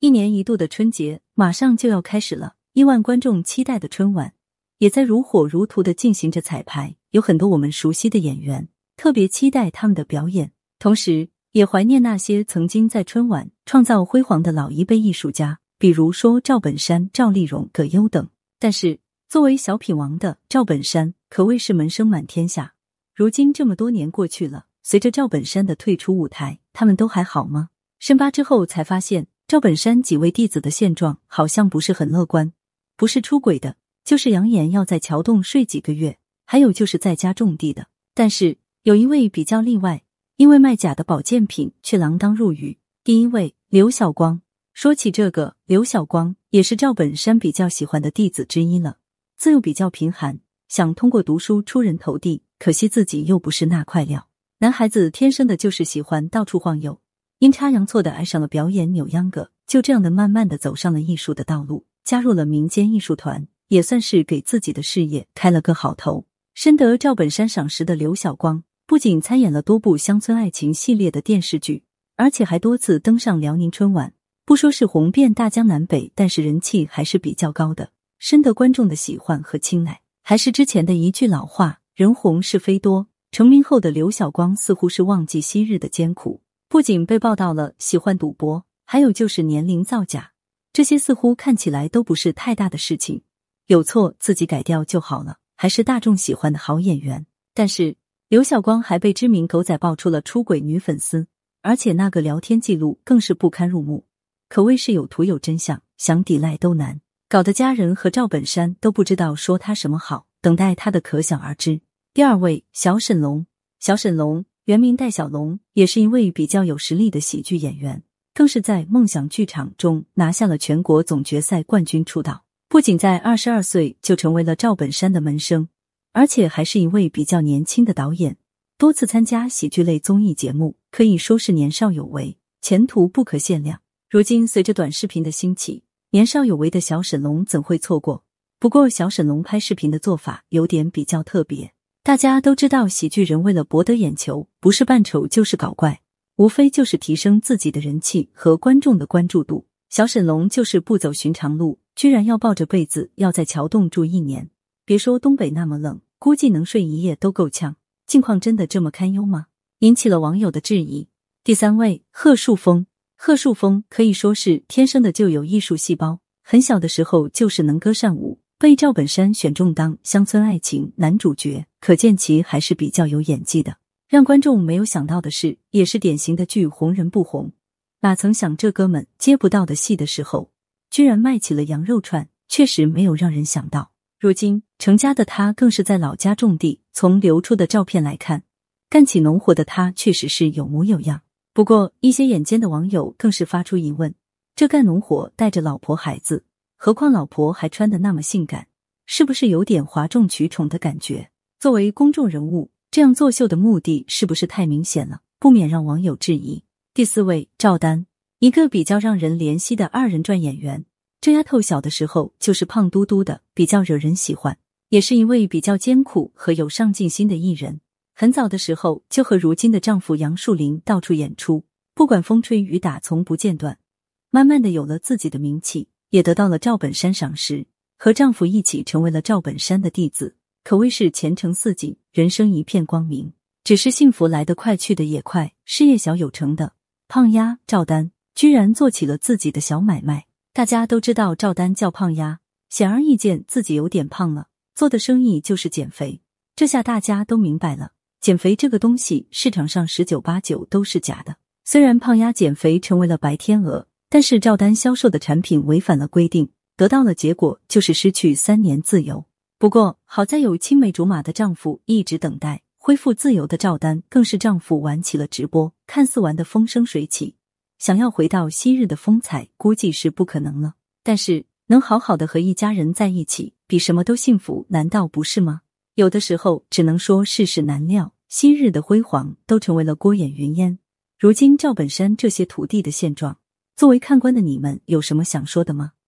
一年一度的春节马上就要开始了，亿万观众期待的春晚也在如火如荼的进行着彩排。有很多我们熟悉的演员，特别期待他们的表演，同时也怀念那些曾经在春晚创造辉煌的老一辈艺术家，比如说赵本山、赵丽蓉、葛优等。但是，作为小品王的赵本山可谓是门生满天下。如今这么多年过去了，随着赵本山的退出舞台，他们都还好吗？深扒之后才发现。赵本山几位弟子的现状好像不是很乐观，不是出轨的，就是扬言要在桥洞睡几个月，还有就是在家种地的。但是有一位比较例外，因为卖假的保健品却锒铛入狱。第一位刘晓光，说起这个刘晓光，也是赵本山比较喜欢的弟子之一了。自幼比较贫寒，想通过读书出人头地，可惜自己又不是那块料。男孩子天生的就是喜欢到处晃悠。阴差阳错的爱上了表演扭秧歌，就这样的慢慢的走上了艺术的道路，加入了民间艺术团，也算是给自己的事业开了个好头。深得赵本山赏识的刘晓光，不仅参演了多部乡村爱情系列的电视剧，而且还多次登上辽宁春晚。不说是红遍大江南北，但是人气还是比较高的，深得观众的喜欢和青睐。还是之前的一句老话：“人红是非多。”成名后的刘晓光似乎是忘记昔日的艰苦。不仅被报道了喜欢赌博，还有就是年龄造假，这些似乎看起来都不是太大的事情，有错自己改掉就好了，还是大众喜欢的好演员。但是刘晓光还被知名狗仔爆出了出轨女粉丝，而且那个聊天记录更是不堪入目，可谓是有图有真相，想抵赖都难，搞得家人和赵本山都不知道说他什么好，等待他的可想而知。第二位小沈龙，小沈龙。原名戴小龙，也是一位比较有实力的喜剧演员，更是在梦想剧场中拿下了全国总决赛冠军出道。不仅在二十二岁就成为了赵本山的门生，而且还是一位比较年轻的导演，多次参加喜剧类综艺节目，可以说是年少有为，前途不可限量。如今随着短视频的兴起，年少有为的小沈龙怎会错过？不过小沈龙拍视频的做法有点比较特别。大家都知道，喜剧人为了博得眼球，不是扮丑就是搞怪，无非就是提升自己的人气和观众的关注度。小沈龙就是不走寻常路，居然要抱着被子要在桥洞住一年。别说东北那么冷，估计能睡一夜都够呛。境况真的这么堪忧吗？引起了网友的质疑。第三位，贺树峰。贺树峰可以说是天生的就有艺术细胞，很小的时候就是能歌善舞。被赵本山选中当乡村爱情男主角，可见其还是比较有演技的。让观众没有想到的是，也是典型的剧红人不红。哪曾想这哥们接不到的戏的时候，居然卖起了羊肉串，确实没有让人想到。如今成家的他更是在老家种地，从流出的照片来看，干起农活的他确实是有模有样。不过一些眼尖的网友更是发出疑问：这干农活带着老婆孩子？何况老婆还穿的那么性感，是不是有点哗众取宠的感觉？作为公众人物，这样作秀的目的是不是太明显了？不免让网友质疑。第四位赵丹，一个比较让人怜惜的二人转演员。这丫头小的时候就是胖嘟嘟的，比较惹人喜欢，也是一位比较艰苦和有上进心的艺人。很早的时候就和如今的丈夫杨树林到处演出，不管风吹雨打，从不间断。慢慢的有了自己的名气。也得到了赵本山赏识，和丈夫一起成为了赵本山的弟子，可谓是前程似锦，人生一片光明。只是幸福来得快，去的也快。事业小有成的胖丫赵丹，居然做起了自己的小买卖。大家都知道赵丹叫胖丫，显而易见自己有点胖了，做的生意就是减肥。这下大家都明白了，减肥这个东西，市场上十九八九都是假的。虽然胖丫减肥成为了白天鹅。但是赵丹销售的产品违反了规定，得到了结果就是失去三年自由。不过好在有青梅竹马的丈夫一直等待恢复自由的赵丹，更是丈夫玩起了直播，看似玩的风生水起。想要回到昔日的风采，估计是不可能了。但是能好好的和一家人在一起，比什么都幸福，难道不是吗？有的时候只能说世事难料，昔日的辉煌都成为了过眼云烟。如今赵本山这些徒弟的现状。作为看官的你们有什么想说的吗？